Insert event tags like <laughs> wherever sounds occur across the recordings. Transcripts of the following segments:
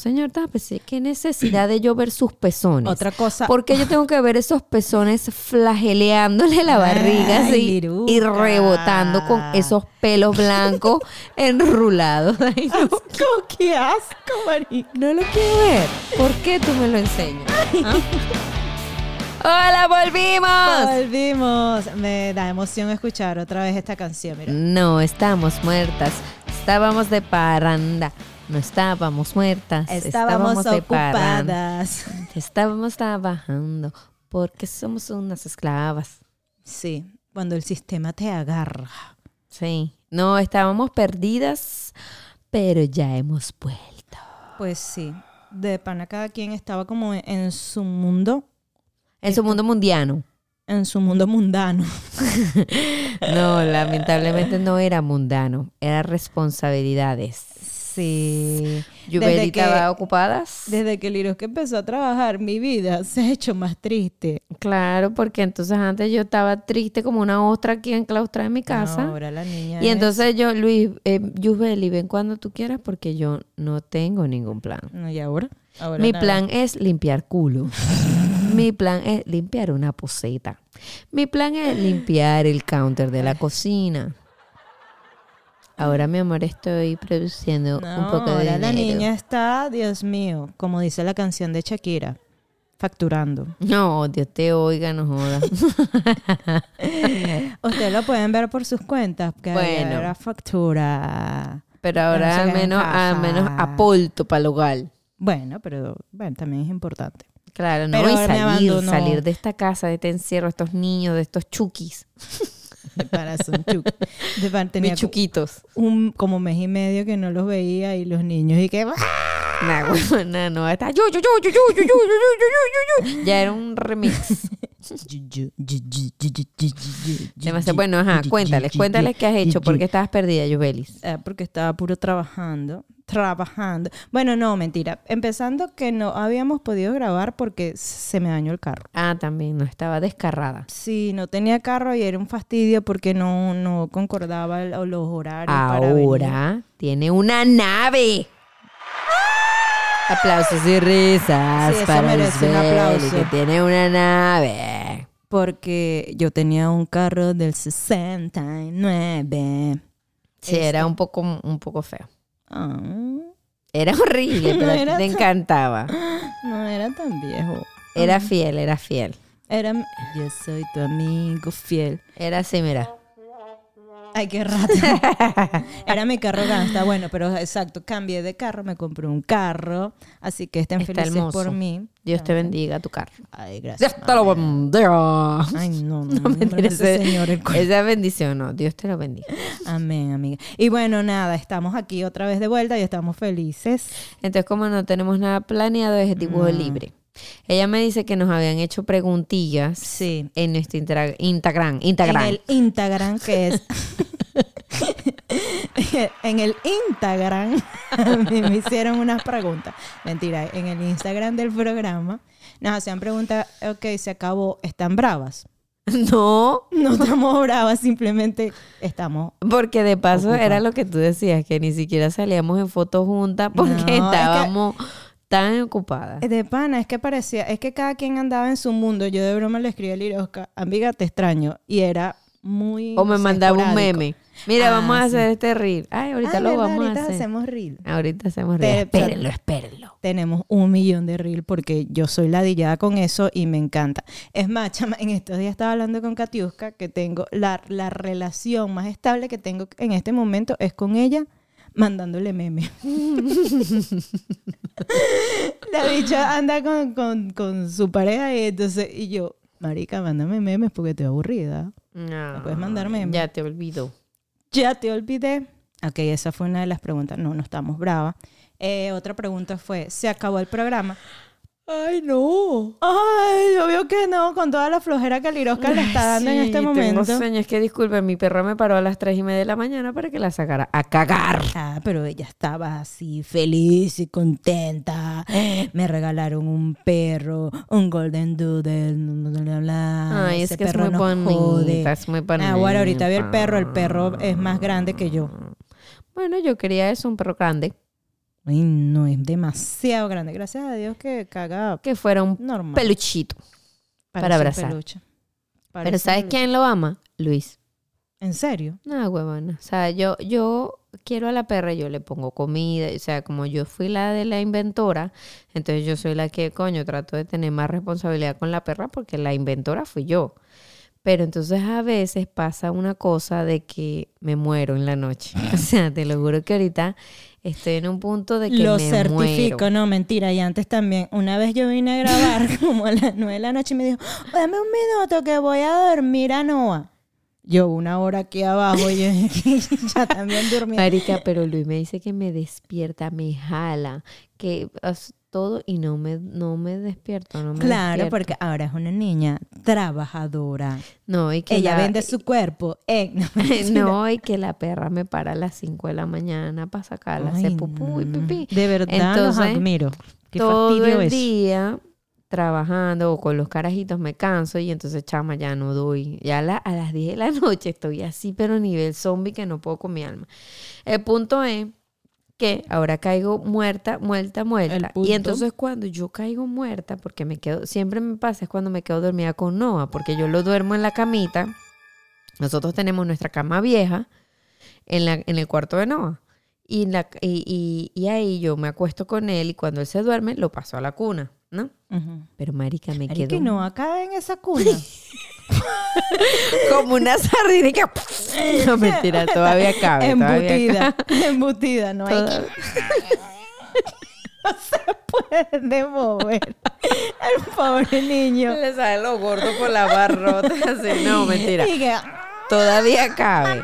Señor Tápese, ¿qué necesidad de yo ver sus pezones? Otra cosa. ¿Por qué yo tengo que ver esos pezones flageleándole la barriga Ay, así, y rebotando con esos pelos blancos <laughs> enrulados? Ay, no, asco, qué asco, marica. no lo quiero ver. ¿Por qué tú me lo enseñas? ¿Ah? ¡Hola, volvimos! Volvimos. Me da emoción escuchar otra vez esta canción, mira. No estamos muertas, estábamos de parranda. No estábamos muertas, Estábamos, ocupadas. Estábamos trabajando porque somos unas esclavas. Sí, cuando el sistema te agarra. Sí, no estábamos perdidas, pero ya hemos vuelto. Pues sí, de pana cada quien estaba como en su mundo, En su mundo mundiano. en su mundo mundano. <laughs> No, lamentablemente no era mundano, era responsabilidades. Sí. Que- estaba ocupadas. Desde que Liroska empezó a trabajar, mi vida <laughs> se ha hecho más triste. Claro, porque entonces antes yo estaba triste como una ostra aquí enclaustrada en mi casa. Ahora la niña Y es- entonces yo, Luis, eh, Yubeli, ven cuando tú quieras porque yo no tengo ningún plan. No, ¿Y ahora? Ahora Mi nada. plan es limpiar culo. <laughs> Mi plan es limpiar una poseta. Mi plan es limpiar el counter de la cocina. Ahora, mi amor, estoy produciendo No, un poco de ahora la dinero. niña está, Dios mío, como dice la canción de Shakira, facturando. No, Dios te oiga, no jodas. <laughs> Ustedes lo pueden ver por sus cuentas, que Bueno. era factura. Pero ahora al menos, al menos aporto para el hogar. Bueno, pero bueno, también es importante. Claro, no, Pero y ahora salir, salir de esta casa, de este encierro, estos niños, de estos chukis, <laughs> De tenía mis chuquitos. un como mes y medio que no los veía y los niños y que Nah, huevona, no, está yo, yo, yo, yo, yo, yo, yo, yo, yo, yo, yo. Ya era un remix. Demasiado bueno, ajá, cuéntales, cuéntales qué has hecho, por qué estabas perdida, Yubelis. Ah, porque estaba puro trabajando, trabajando. Bueno, no, mentira. Empezando que no habíamos podido grabar porque se me dañó el carro. Ah, también, no, estaba descarrada. Sí, no tenía carro y era un fastidio porque no, no concordaba el- los horarios para venir. Ahora tiene una nave. Aplausos y risas Sí, para aplauso. que tiene una nave. Porque yo tenía un carro del 69. Sí, era un poco, un poco feo. Ah, Era horrible, pero No a ti te encantaba. no era tan viejo. Era fiel, era fiel. Era, yo soy tu amigo fiel. Era así, mira. Ay, qué rato. <laughs> Era mi carro gasta. Bueno, pero exacto, cambié de carro, me compré un carro. Así que estén Está felices hermoso. por mí. Dios te bendiga tu carro. Ay, gracias. Dios te lo bendiga. Ay, <laughs> no, no, No, mentira, me ese señor el. Esa bendición, no. Dios te lo bendiga. Amén, amiga. Y bueno, nada, estamos aquí otra vez de vuelta y estamos felices. Entonces, como no tenemos nada planeado, es dibujo libre. Ella me dice que nos habían hecho preguntillas Sí. en nuestro Instagram. Instagram. En el Instagram, que es. <laughs> en el Instagram, <laughs> a mí me hicieron unas preguntas. Mentira, en el Instagram del programa nos hacían preguntas, ok, se acabó, ¿están bravas? <laughs> No, No estamos bravas, simplemente estamos. porque de paso era lo que tú decías, que ni siquiera salíamos en fotos juntas porque No, es que- estábamos tan ocupadas. De pana, es que parecía, es que cada quien andaba en su mundo. Yo de broma le escribí a Lirosca, amiga, te extraño. Y era muy. O me no sé, mandaba un meme. Mira, Ah, vamos a hacer este reel. Ay, ahorita Ah, lo ¿verdad? vamos Ahorita a hacer. hacemos reel. Ahorita hacemos reel. Espérenlo, espérenlo. tenemos un millón de reel porque yo soy ladillada con eso y me encanta. Es más, <laughs> chama, en estos días estaba hablando con Katiuska que tengo la, la relación más estable que tengo en este momento es con ella mandándole memes. <laughs> la bicha anda con, con- con su pareja y entonces, y yo, marica, mándame memes porque estoy aburrida. No, puedes mandar memes? Ya te olvido. Ya te olvidé. Ok, esa fue una de las preguntas. No, no estamos bravas. Eh, otra pregunta fue, ¿se acabó el programa? Ay, no. Ay, obvio que no, con toda la flojera que Lirosca le está dando en este Tengo momento. sueño. Es que disculpen, mi perro me paró a las tres y media de la mañana para que la sacara a cagar. Ah, pero ella estaba así feliz y contenta. Me regalaron un perro, un golden doodle. bla, bla, bla. Ay, es Ese es perro muy jode. es muy bonita. Ah, bueno, ahorita vi el perro. El perro es más grande que yo. Bueno, yo quería eso, un perro grande. Ay, no, es demasiado grande. Gracias a Dios que caga Que fuera un normal. peluchito. para Parece abrazar. Pero ¿sabes peluche. quién lo ama? Luis. ¿En serio? No, huevona. O sea, yo, yo quiero a la perra, yo le pongo comida. O sea, como yo fui la de la inventora, entonces yo soy la que, coño, trato de tener más responsabilidad con la perra porque la inventora fui yo. Pero entonces a veces pasa una cosa de que me muero en la noche. <laughs> O sea, te lo juro que ahorita estoy en un punto de que Lo me certifico, muero. no, mentira. Y antes también, una vez yo vine a grabar <laughs> como a las nueve de la noche y me dijo, dame un minuto que voy a dormir a Noah. Yo una hora aquí abajo y yo <laughs> ya también durmiendo. Marica, pero Luis me dice que me despierta, me jala, que todo y no me, no me despierto, no me Claro, despierto. porque ahora es una niña trabajadora. No, y que Ella la- vende su cuerpo en... <laughs> <laughs> No, y que la perra me para a las 5 de la mañana para sacarla, hacer pupú y no. pipí. De verdad los Entonces, admiro. Qué Todo fastidio el eso. día trabajando o con los carajitos me canso y entonces chama ya no doy. Ya la- a las 10 de la <laughs> noche estoy así, pero nivel zombie que no puedo con mi alma. El punto es que ahora caigo muerta, muerta, muerta. Y entonces cuando yo caigo muerta, porque me quedo, siempre me pasa es cuando me quedo dormida con Noah, porque yo lo duermo en la camita. Nosotros tenemos nuestra cama vieja en, la, en el cuarto de Noah. Y, la, y, y- y ahí yo me acuesto con él y cuando él se duerme lo paso a la cuna, ¿no? Pero marica, me quedo que no acá en esa cuna. <laughs> como una sardina. <laughs> No, mentira, todavía cabe. todavía embutida, <laughs> embutida, no hay Toda- no se puede mover. El pobre niño. Le sale lo gordo por la barrota. Así. No, mentira. Todavía cabe.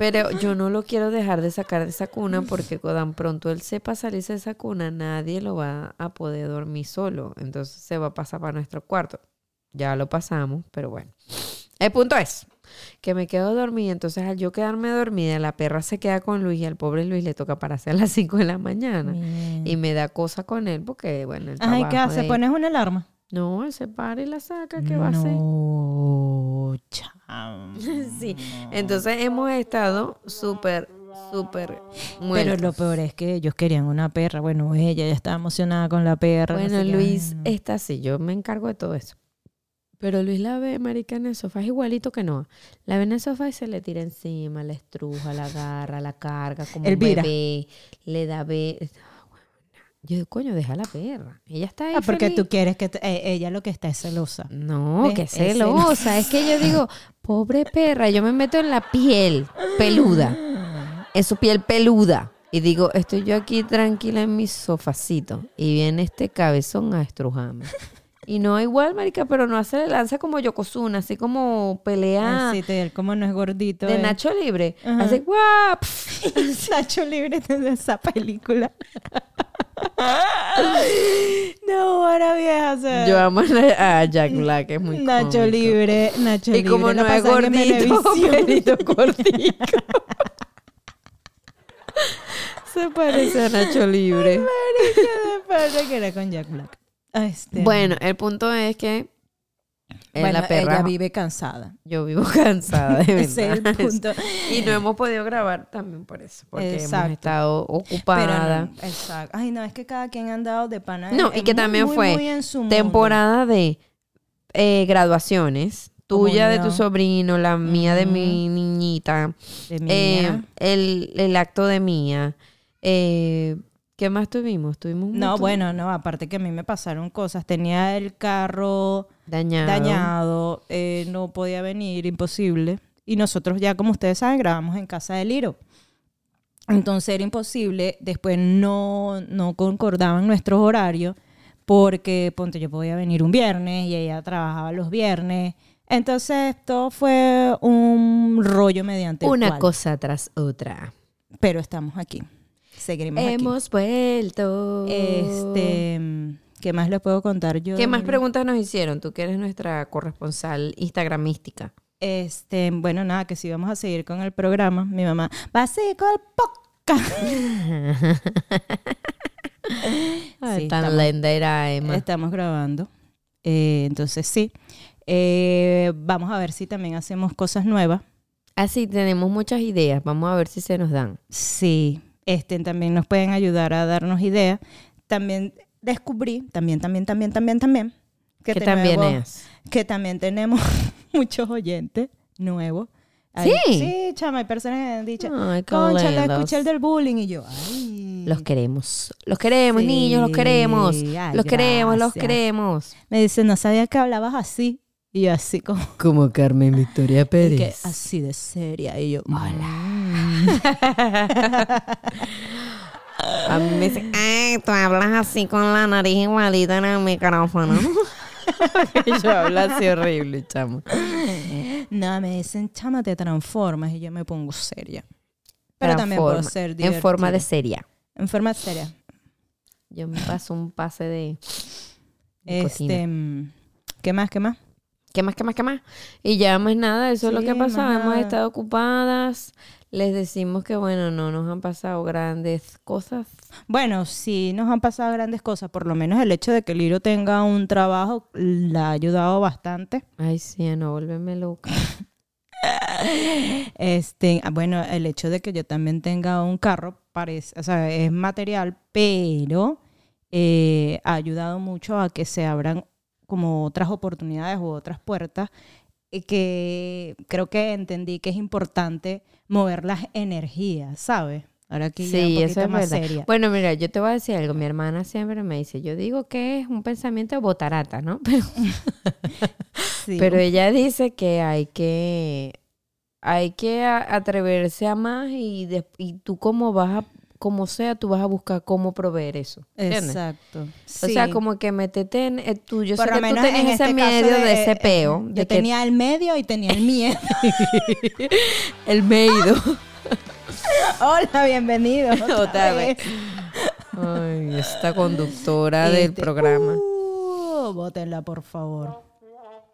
Pero yo no lo quiero dejar de sacar de esa cuna porque tan pronto él sepa salirse de esa cuna, nadie lo va a poder dormir solo. Entonces se va a pasar para nuestro cuarto. Ya lo pasamos, pero bueno. El punto es que me quedo dormida. Entonces al yo quedarme dormida, la perra se queda con Luis y al pobre Luis le toca pararse a las <laughs> 5 de la mañana. Y me da cosa con él porque, bueno, el Ay, ¿qué hace? de- ¿Pones una alarma? No, él se para y la saca. ¿Qué va a hacer? <laughs> Sí, entonces hemos estado súper, súper Pero muertos. lo peor es que ellos querían una perra. Bueno, ella ya estaba emocionada con la perra. no Bueno, qué. Luis está así, yo me encargo de todo eso. Pero Luis la ve, marica, en el sofá, es igualito que no. La ve en el sofá y se le tira encima, la estruja, la agarra, la carga como Elvira. un bebé, le da be... Yo digo, coño, deja a la perra. Ella está ahí Ah, porque feliz. tú quieres que... te- eh, ella lo que está es celosa. No, ¿Ves? que Es celosa. Es que yo digo, <laughs> pobre perra, yo me meto en la piel peluda, en su piel peluda. Y digo, estoy yo aquí tranquila en mi sofacito. Y viene este cabezón a estrujarme. Y no igual, marica, pero no hace lanza como Yokozuna, así como pelea Así te como no es gordito. de eh. Nacho Libre. Ajá. Así, guap. <laughs> <laughs> Nacho Libre de esa película. <laughs> no, ahora vieja. o sea, Yo amo a Jack Black, es muy Nacho cómico. Libre, Nacho Y Libre. como la no es gordito, pelito cortico. Se parece a Nacho Libre. Marica, de que era con Jack Black. Este, Bueno, el punto es que eh, bueno, la perra, ella vive cansada. yo vivo <laughs> cansada de. <laughs> Ese es el punto. Y no hemos podido grabar también por eso, porque Exacto. hemos estado ocupada. no, exacto. Ay, no, es que cada quien ha andado de pana. No, y que muy, también muy, fue muy. Temporada de eh, graduaciones, tuya de tu sobrino, la mía de mi niñita, De eh, mía. el, el acto de mía. Eh, ¿Qué más tuvimos? Tuvimos No, montón bueno, no, aparte que a mí me pasaron cosas. Tenía el carro dañado. dañado, eh, no podía venir, imposible. Y nosotros ya, como ustedes saben, grabamos en casa de Liro. Entonces era imposible, después no, no concordaban nuestros horarios, porque, ponte, yo podía venir un viernes y ella trabajaba los viernes. Entonces todo fue un rollo mediante el Una cual. cosa tras otra. Pero estamos aquí, aquí. Hemos vuelto. Este, ¿qué más les puedo contar yo? ¿Qué más preguntas nos hicieron? Tú que eres nuestra corresponsal instagramística. Este, bueno, nada, que si vamos a seguir con el programa, mi mamá va a seguir con el podcast. Ay, <laughs> Sí, tan estamos- linda era Emma. Estamos grabando. Eh, entonces, sí. Eh, vamos a ver si también hacemos cosas nuevas. Así tenemos muchas ideas. Vamos a ver si se nos dan. Sí. Este, también nos pueden ayudar a darnos ideas. También descubrí, también, también, también, también, también, Que también tenemos- es. que también tenemos <laughs> muchos oyentes nuevos. ¿Sí? sí, chama, hay personas que han dicho, Ay, concha, la escuché el del bullying y yo, ay. Los queremos. Los queremos, Sí, niños, los queremos. ay, los queremos, los queremos. Me dice, no sabía que hablabas así. Y yo así como, Como Carmen Victoria <laughs> y que así de seria. Y yo, hola. A mí me dicen, ay, tú hablas así con la nariz igualita en el micrófono. <laughs> yo hablo así horrible, chamo. No, me dicen, chama, te transformas. Y yo me pongo seria. Pero también puedo ser En forma de divertida. seria. En forma seria. Yo me paso un pase de... de cocina. Este, mm, ¿qué más, qué más? ¿Qué más, qué más, qué más? Y ya más nada, eso es lo Sí, que ha pasado. Hemos estado ocupadas. Les decimos que, bueno, no nos han pasado grandes cosas. Bueno, sí nos han pasado grandes cosas. Por lo menos el hecho de que Liro tenga un trabajo la ha ayudado bastante. Ay, sí, no volverme loca. <laughs> Este, bueno, el hecho de que yo también tenga un carro parece, o sea, es material, pero eh, ha ayudado mucho a que se abran como otras oportunidades u otras puertas que creo que entendí que es importante mover las energías, ¿sabes? Ahora un Sí, poquito eso es más verdad. seria. Bueno, mira, yo te voy a decir algo. Mi hermana siempre me dice, yo digo que es un pensamiento botarata, ¿no? <laughs> Pero, <laughs> Sí. pero ella dice que hay que hay que atreverse a más y, de- y tú como vas a, como sea, tú vas a buscar cómo proveer eso. ¿entiendes? Exacto. O sea, como que métete en eh, tú. Yo Por sé tú menos tenías en ese este medio de, de- ese peo. Yo de que tenía el medio y tenía el miedo. <laughs> el meido. <laughs> Hola, bienvenido. <laughs> Otra vez. Ay, esta conductora del Este, programa. Uh, bótenla, por favor.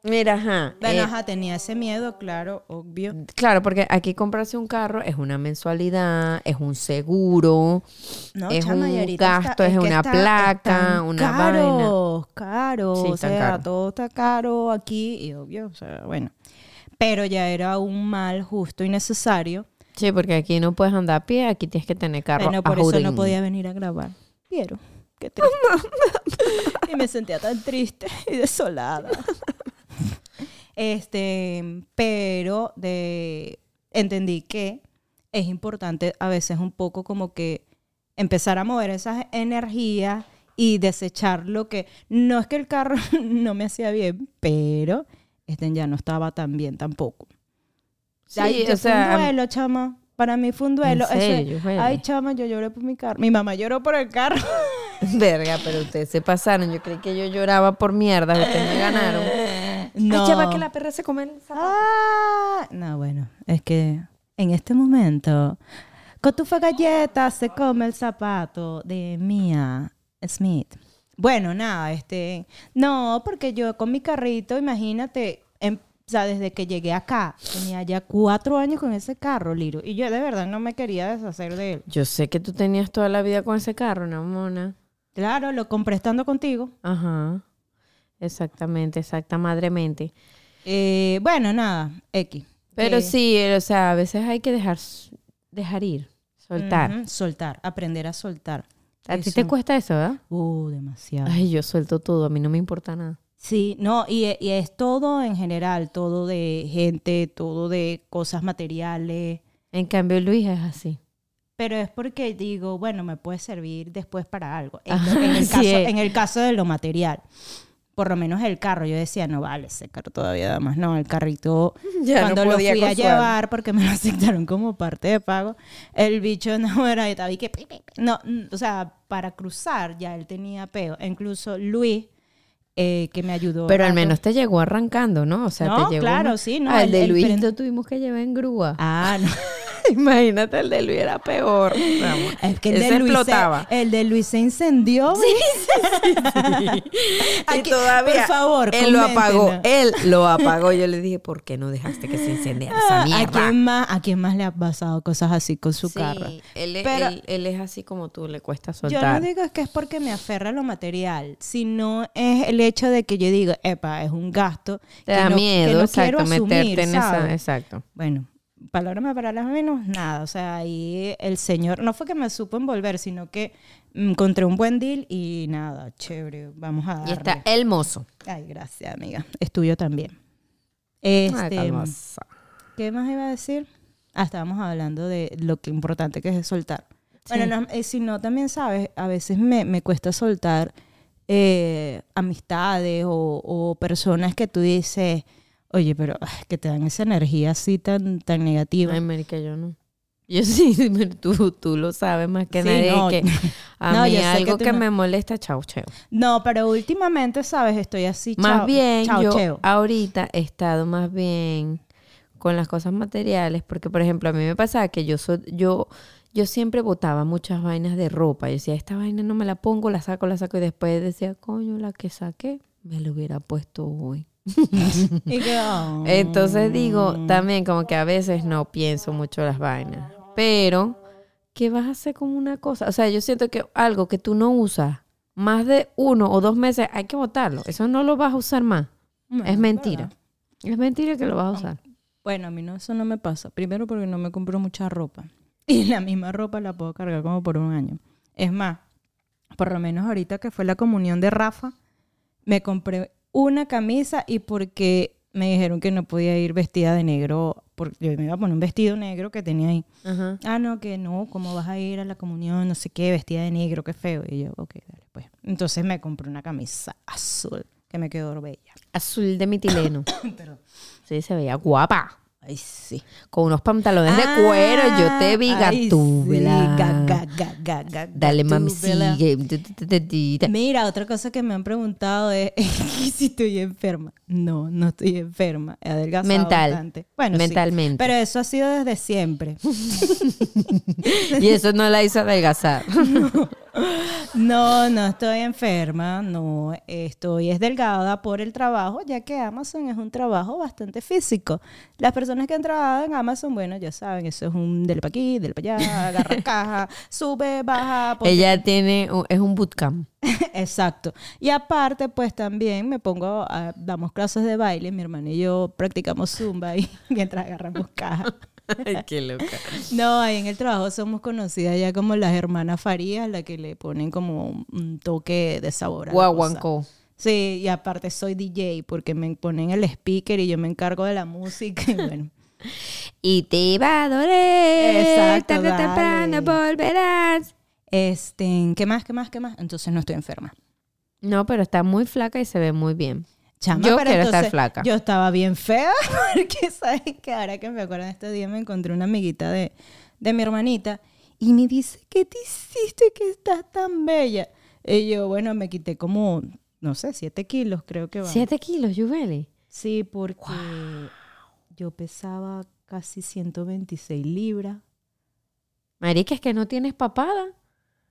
Mira, ajá. Bueno, eh, ajá, tenía ese miedo, claro, obvio. Claro, porque aquí comprarse un carro es una mensualidad, es un seguro, No, es chama, un gasto, está- es una está- placa, una caros, Caro, Sí, o sea, caros. todo está caro aquí y obvio, o sea, bueno. Pero ya era un mal justo y necesario. Sí, porque aquí no puedes andar a pie, aquí tienes que tener carro. Bueno, por eso no podía venir a grabar. Quiero, qué triste. <laughs> y me sentía tan triste y desolada. <laughs> Este, pero de entendí que es importante a veces un poco como que empezar a mover esas energías y desechar lo que no es que el carro <laughs> no me hacía bien, pero este ya no estaba tan bien tampoco. Sí, Ay, o fue un duelo, chama. Para mí fue un duelo. Serio? Ay, chama, yo lloré por mi carro. Mi mamá lloró por el carro. <laughs> Verga, pero ustedes se pasaron. Yo creí que yo lloraba por mierda, ustedes me ganaron. <laughs> No. Ay, que la perra se come el zapato. Ah, no, bueno, es que en este momento, Cotufa Galleta se come el zapato de Mia Smith. Bueno, nada, este, no, porque yo con mi carrito, imagínate, em- o sea, desde que llegué acá, tenía ya cuatro años con ese carro, Liro, y yo de verdad no me quería deshacer de él. Yo sé que tú tenías toda la vida con ese carro, ¿no, mona? Claro, lo compré estando contigo. Ajá. Exactamente, exacta madremente. Eh, bueno, nada, X. Pero Eh, sí, o sea, a veces hay que dejar, dejar ir, soltar. ujú, soltar, aprender a soltar. A ti te cuesta eso, ¿verdad? Uh, demasiado. Ay, yo suelto todo, a mí no me importa nada. Sí, no, y, y es todo en general, todo de gente, todo de cosas materiales, En cambio, Luis es así. pero es porque digo, bueno, me puede servir después para algo. En, <laughs> Ajá, en el, caso, en el caso de lo material, por lo menos el carro, yo decía, no vale, ese carro todavía da más, no, el carrito, <laughs> Ya no cuando lo podía fui a llevar, porque me lo <laughs> aceptaron como parte de pago, el bicho no <laughs> era, estaba y que, no, mm, o sea, para cruzar ya él tenía peo, incluso Luis, eh, que me ayudó. Pero al menos te llegó arrancando, ¿no? O sea, No, te llegó. claro, sí, no, Ah, el, el- de el Luis lo tuvimos que llevar en grúa. Ah, no. <laughs> Imagínate, el de Luis era peor. Vamos. Es que el Ese de, Luis explotaba. Se, el de Luis se incendió. <laughs> y Aquí, todavía por favor, él lo apagó. Él lo apagó. Yo le dije, ¿por qué no dejaste que se incendiara esa ¿A mierda? quién, más, ¿A quién más le ha pasado cosas así con su Sí, carro? Él, Pero- él- él es así como tú, le cuesta Yo no soltar. digo es que es porque me aferra a lo material, sino es el hecho de que yo digo, epa, es un gasto Te que da no- que miedo, quiero exacto, meterte en esa. Exacto. Bueno, palabra más, palabras menos, nada. O sea, ahí el señor, no fue que me supo envolver, sino que mm, encontré un buen deal y nada, chévere, vamos a darle. Y está hermoso. Ay, gracias, amiga. Es tuyo también. Este. ¿Qué más iba a decir? Ah, estábamos hablando de lo que importante que es soltar. Bueno, no, eh, si no, también sabes, a veces me, me cuesta soltar eh, amistades o, o personas que tú dices, oye, pero ay, que te dan esa energía así tan, tan negativa. Ay, marica, yo no. Yo <laughs> sí, tú, tú lo sabes más que Sí, nadie. no. que <laughs> a No, mí yo algo que que, tú no- me molesta, chau, chau. No, pero últimamente, ¿sabes? Estoy así, Más chao- bien, chao, yo cheo. ahorita he estado más bien con las cosas materiales, porque por ejemplo, a mí me pasaba que yo so- yo yo siempre botaba muchas vainas de ropa. Yo decía, esta vaina no me la pongo, la saco, la saco y después decía, coño, la que saqué me la hubiera puesto hoy. <laughs> Entonces digo, también como que a veces no pienso mucho las vainas. Pero, ¿qué vas a hacer con una cosa? O sea, yo siento que algo que tú no usas más de uno o dos meses, hay que botarlo. Eso no lo vas a usar más. Es mentira. verdad. Es mentira que lo vas a usar. Bueno, a mí no, eso no me pasa. Primero porque no me compro mucha ropa. <laughs> Y la misma ropa la puedo cargar como por un año. Es más, por lo menos ahorita que fue la comunión de Rafa, me compré una camisa y porque me dijeron que no podía ir vestida de negro, porque yo me iba a poner un vestido negro que tenía ahí. Ajá. Ah, no, que no, ¿cómo vas a ir a la comunión? No sé qué, vestida de negro, qué feo. Y yo, ok, dale, pues. Entonces me compré una camisa azul que me quedó bella. Azul de <coughs> mitileno. Pero, Sí, se veía guapa. Ay, sí. Con unos pantalones de Ah, cuero. Yo te vi gatúbela. sí, ga, ga, Dale, mami, sigue. Mira, otra cosa que me han preguntado es <laughs> si estoy enferma. No, no estoy enferma. He adelgazado Mental. bastante. Bueno, sí. Mentalmente. Pero eso ha sido desde siempre. <laughs> Y eso no la hizo adelgazar. <laughs> No, no estoy enferma, no estoy es delgada por el trabajo, ya que Amazon es un trabajo bastante físico. Las personas que han trabajado en Amazon, bueno, ya saben, eso es un del pa' aquí, del pa' allá, agarra <laughs> caja, sube, baja. Ella tiene, es un bootcamp. <laughs> Exacto. Y aparte, pues también me pongo, a, damos clases de baile, mi hermano y yo practicamos zumba ahí <laughs> mientras agarramos caja. <laughs> Ay, qué loca. <laughs> No, ahí en el trabajo somos conocidas ya como las hermanas Farías, la que le ponen como un- toque de sabor. a. Guaguancó. Sí, y aparte soy DJ porque me ponen el speaker y yo me encargo de la música y bueno. <laughs> Y te va a doler. Exacto, tarde o dale. temprano volverás. Este, ¿qué más, qué más, qué más? Entonces no estoy enferma. No, pero está muy flaca y se ve muy bien. Chama, Yo pero quiero estar flaca. Yo estaba bien fea <laughs> porque sabes que ahora que me acuerdo de este día me encontré una amiguita de, de mi hermanita y me dice, ¿qué te hiciste que estás tan bella? Y yo, bueno, me quité como, no sé, siete kilos creo que va. Siete kilos, Yubeli. Sí, porque yo pesaba casi 126 libras. Marica, es que no tienes papada.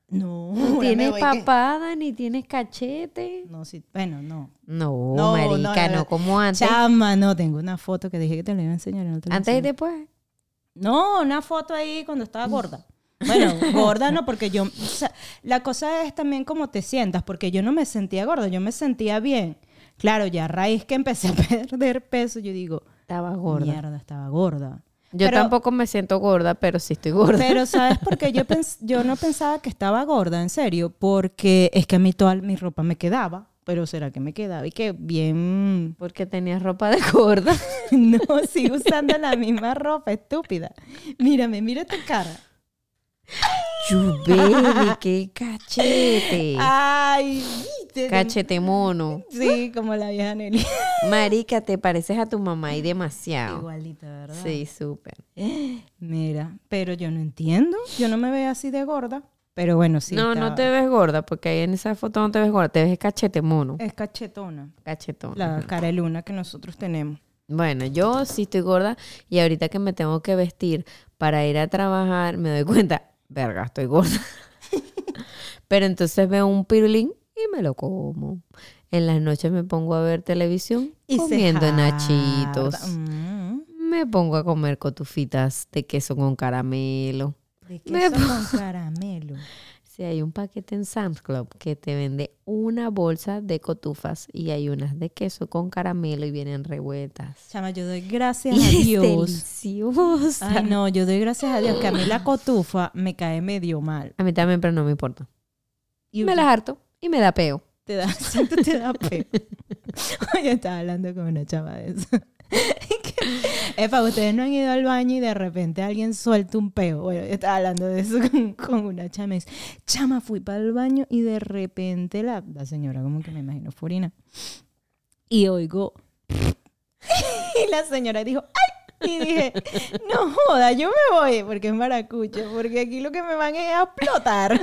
No, <laughs> No ahora tienes que- papada ni tienes cachete. No, sí, bueno, no. No, No, marica, no, no, no. como antes. Chama, no, tengo una foto que dije que te la iba a enseñar. no te Antes y después. No, una foto ahí cuando estaba gorda. Bueno, gorda no, porque yo... o sea, la cosa es también cómo te sientas, porque yo no me sentía gorda, yo me sentía bien. Claro, ya a raíz que empecé a <laughs> perder peso, yo digo, Estaba gorda. mierda, estaba gorda. Yo Pero- tampoco me siento gorda, pero sí estoy gorda. Pero ¿sabes <laughs> por qué yo, pens- yo no pensaba que estaba gorda, en serio? Porque es que a mí toda mi ropa me quedaba. Pero ¿será que me quedaba? Y que bien... Porque tenías ropa de gorda. <laughs> No, sigo usando la misma ropa, estúpida. Mírame, mira tu cara. Yubeli, qué cachete. Ay. Cachete mono. Sí, como la vieja Nelly. <laughs> Marica, te pareces a tu mamá y demasiado. Igualita, ¿verdad? Sí, súper. Mira, pero yo no entiendo. Yo no me veo así de gorda. Pero bueno, sí. no, no te ves gorda, porque ahí en esa foto no te ves gorda, te ves cachete mono. Es cachetona. Cachetón. La cara de luna que nosotros tenemos. Bueno, yo sí estoy gorda y ahorita que me tengo que vestir para ir a trabajar, me doy cuenta, verga, estoy gorda. <laughs> Pero entonces veo un pirulín y me lo como. En las noches me pongo a ver televisión Y comiendo nachitos. Mm. Me pongo a comer cotufitas de queso con caramelo. De queso con caramelo. <laughs> Si hay un paquete en Sam's Club que te vende una bolsa de cotufas y hay unas de queso con caramelo y vienen revueltas. Chama, yo doy gracias a Y Dios. deliciosa. Ay, no, yo doy gracias a Dios que a mí la cotufa me cae medio mal. A mí también, pero no me importa. Y me las harto y me da peo. te da, <laughs> te da peo. <laughs> Oye, estaba hablando con una chava de eso. <laughs> Epa, ustedes no han ido al baño y de repente alguien suelta un peo. Bueno, yo estaba hablando de eso con, una chama. chama, fui para el baño y de repente la, la señora, como que me imagino, furina. Y oigo. y la señora dijo, ¡ay! Y dije, no joda, yo me voy porque es maracucho, porque aquí lo que me van es a explotar.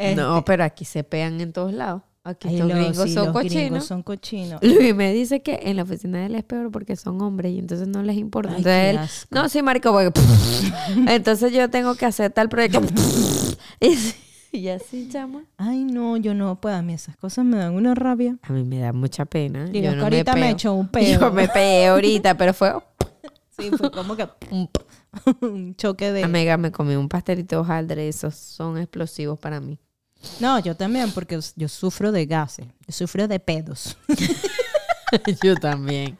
Este, No, pero aquí se pegan en todos lados. Aquí ay, los- gringos sí, son los cochinos. gringos son cochinos. Luis me dice que en la oficina de él es peor porque son hombres y entonces no les importa. Ay, Entonces él, asco. no, sí, marico, porque <laughs> entonces yo tengo que hacer tal proyecto. <laughs> y, así, chama. Ay, no, yo no puedo. A mí esas cosas me dan una rabia. A mí me da mucha pena. Digo, yo que ahorita me, peo. echó un <laughs> peo. Yo me pegué ahorita, pero fue Sí, fue como que un choque de... Amiga, me comí un pastelito de hojaldre, esos son explosivos para mí. No, yo también, porque yo sufro de gases. Yo sufro de pedos. <laughs> Yo también.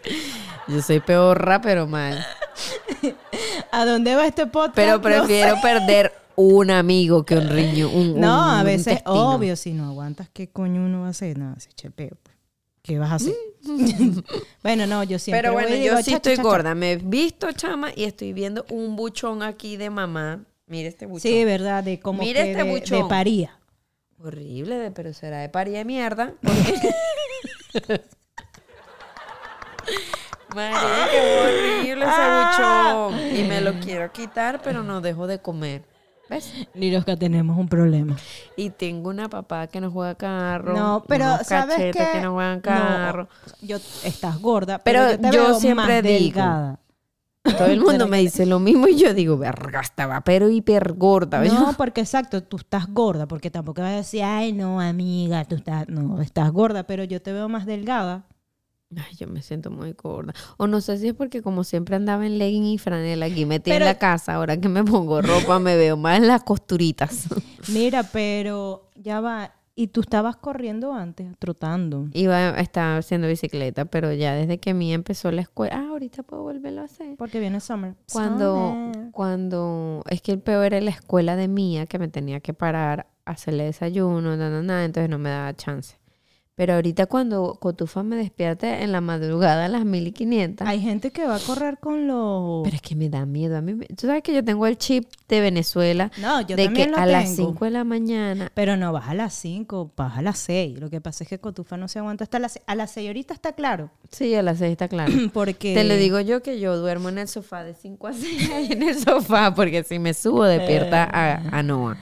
Yo soy peorra, pero mal. <laughs> ¿A dónde va este podcast? Pero No prefiero perder un amigo que un riño. Un, No, un a veces, obvio, si no aguantas, ¿qué coño uno va a hacer? Nada, se eche peo. pues. ¿Qué vas a hacer? <laughs> bueno, no, yo siempre Pero voy bueno, y digo, yo sí "Cha, cha, estoy cha, cha". gorda. Me he visto, chama, y estoy viendo un buchón aquí de mamá. Mire este buchón. Sí, verdad, de como Mira que este de, buchón. de paría. Horrible, pero será de paría de mierda. porque- <laughs> María, qué horrible ese buchón. Y me lo quiero quitar, pero no dejo de comer. ¿Ves? Lirosca, tenemos un problema. Y tengo una papá que no juega carro. No, pero unos ¿sabes qué? que no juegan No, carro. yo, estás gorda, Pero pero, yo, te yo veo siempre más digo, delgada. Todo el <laughs> mundo me dice lo mismo y yo digo, verga, estaba pero hiper gorda. No, <laughs> porque exacto, tú estás gorda, porque tampoco vas a decir, ay, no, amiga, tú estás, no, estás gorda, pero yo te veo más delgada. Ay, yo me siento muy gorda. O no sé si es porque como siempre andaba en legging y franela aquí metida Pero- en la casa, ahora que me pongo ropa me veo más en las costuritas. <laughs> Mira, pero ya va, y tú estabas corriendo antes, trotando. Iba a estar haciendo bicicleta, pero ya desde que Mía empezó la escuela, ah, ahorita puedo volverlo a hacer. Porque viene summer. Cuando, Summer. cuando, es que el peor era la escuela de Mía, que me tenía que parar, hacerle desayuno, nada, nada, entonces no me daba chance. Pero ahorita cuando Cotufa me despierte en la madrugada a las 1500, Hay gente que va a correr con los... pero es que me da miedo. A mí, me- tú sabes que yo tengo el chip de Venezuela, No, yo de que también lo a tengo. las 5 de la mañana, Pero no, vas a las 5, vas a las 6. Lo que pasa es que Cotufa no se aguanta hasta las 6. A las 6 ahorita está claro. sí, a las 6 está claro. <clears throat> Porque... Te lo digo yo que yo duermo en el sofá de 5 a 6 ahí <laughs> en el sofá, porque si me subo despierta a, a Noah.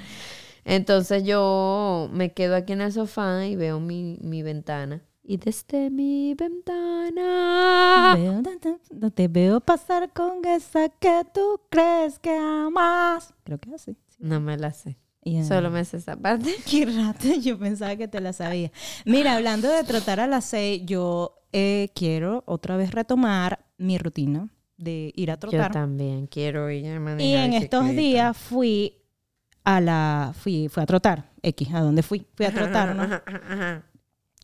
Entonces yo me quedo aquí en el sofá y veo mi, mi ventana. Y desde mi ventana. Veo- no te veo pasar con esa que tú crees que amas. Creo que es así. No me la sé. Solo me sé esa parte. <laughs> Qué rata, yo pensaba que te la sabía. Mira, hablando de trotar a las 6, yo eh, quiero otra vez retomar mi rutina de ir a Yo trotar. también quiero ir a Y en estos días fui a la fui fui a trotar, X, ¿a dónde fui? Fui a trotar, ¿no?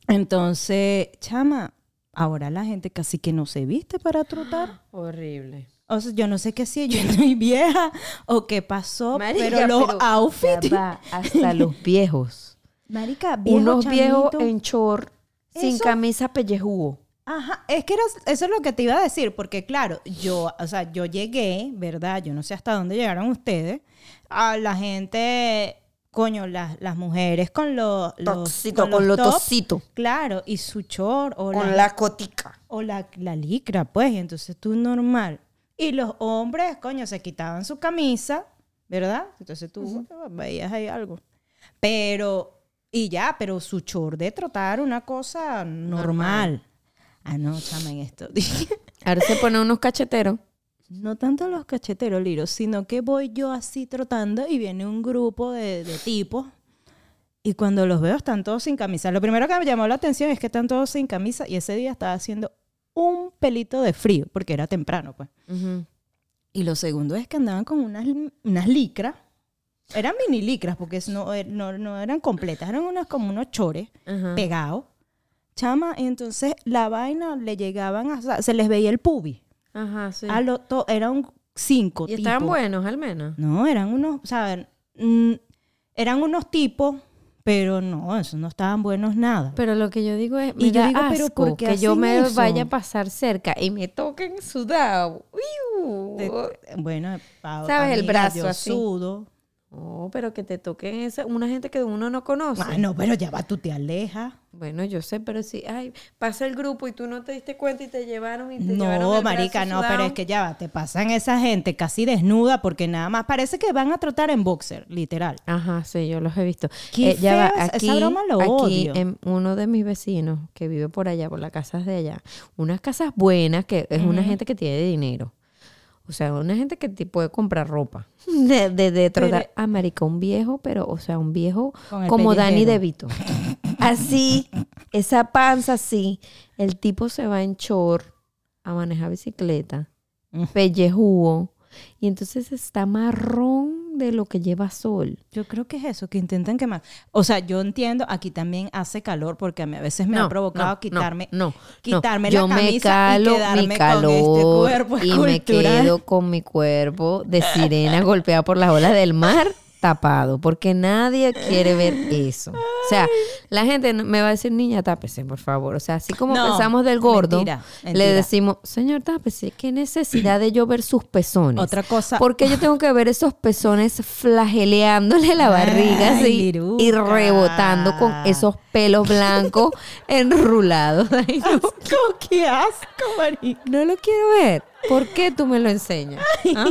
Entonces, chama, ahora la gente casi que no se viste para trotar. <gasps> Horrible. O sea, yo no sé qué si yo <laughs> estoy vieja o qué pasó, Marica, pero los pero outfits, va, hasta los <laughs> viejos. marica, viejo Unos viejos en short, sin Eso- camisa pellejugo. Ajá, es que era- eso es lo que te iba a decir, porque claro, yo, o sea, yo llegué, ¿verdad? Yo no sé hasta dónde llegaron ustedes, a la gente, coño, las, las mujeres con los, los Toxito, con con lo claro, y su short o Con la, la cotica. o la, la licra, pues, y entonces tú normal. Y los hombres, coño, se quitaban su camisa, ¿verdad? Entonces tú veías ahí algo. Pero, y ya, pero su short de trotar una cosa normal. Ah, no, chama, en esto. <laughs> Ahora se ponen unos cacheteros. no tanto los cacheteros liros, sino que voy yo así trotando y viene un grupo de, de tipos. Y cuando los veo están todos sin camisa. Lo primero que me llamó la atención es que están todos sin camisa y ese día estaba haciendo un pelito de frío, porque era temprano, pues. Y lo segundo es que andaban con unas, unas licras, Eran mini licras, porque no, eh, no, no eran completas, eran unas como unos chores pegados. Chama, y entonces la vaina le llegaban a, o sea, se les veía el pubi. Ajá, sí. A lo to- eran cinco y estaban tipos. buenos al menos. No, eran unos, o sea, mm, eran unos tipos, pero no, esos no estaban buenos nada. Pero lo que yo digo es, Y yo digo, pero asco ¿por qué que yo me eso? vaya a pasar cerca y me toquen sudado. Te- bueno, pa- ¿Sabes? El brazo yo así. sudo. No, pero que te toquen esa, una gente que uno no conoce. Ah, no, pero ya va, tú te alejas. Bueno, yo sé, pero si, ay, pasa el grupo y tú no te diste cuenta y te llevaron y te llevaron No, marica, no, pero es que ya va, te pasan esa gente casi desnuda porque nada más parece que van a trotar en boxer, literal. Ajá, sí, yo los he visto. Qué Eh, ya va, feo, esa aquí, broma lo aquí odio. en uno de mis vecinos que vive por allá, por las casas de allá, unas casas buenas que es una gente que tiene dinero. O sea, una gente que te puede comprar ropa. <laughs> De, de, de trotar. Ah, marica, un viejo, pero, o sea, un viejo como Danny pellejero. DeVito. <laughs> Así, esa panza así. El tipo se va en short a manejar bicicleta, Mm. pellejúo, y entonces está marrón de lo que lleva sol. Yo creo que es eso, que intentan quemar. O sea, yo entiendo, aquí también hace calor porque a mí a veces me No, ha provocado no, quitarme, no, no, quitarme no. Yo la me camisa calo y quedarme mi calor con este cuerpo y me quedo con mi cuerpo de sirena <laughs> golpeada por las olas del mar tapado, porque nadie quiere ver <laughs> eso. O sea, la gente me va a decir, niña, tápese, por favor. O sea, así como No, pensamos del gordo, mentira, le decimos, señor, tápese, qué necesidad de yo ver sus pezones. Otra cosa. ¿Por qué yo tengo que ver esos pezones flageleándole la barriga Ay, así y rebotando con esos pelos blancos <laughs> enrulados? Ay, no. Asco, qué asco, marica. No lo quiero ver. ¿Por qué tú me lo enseñas? ¿Ah?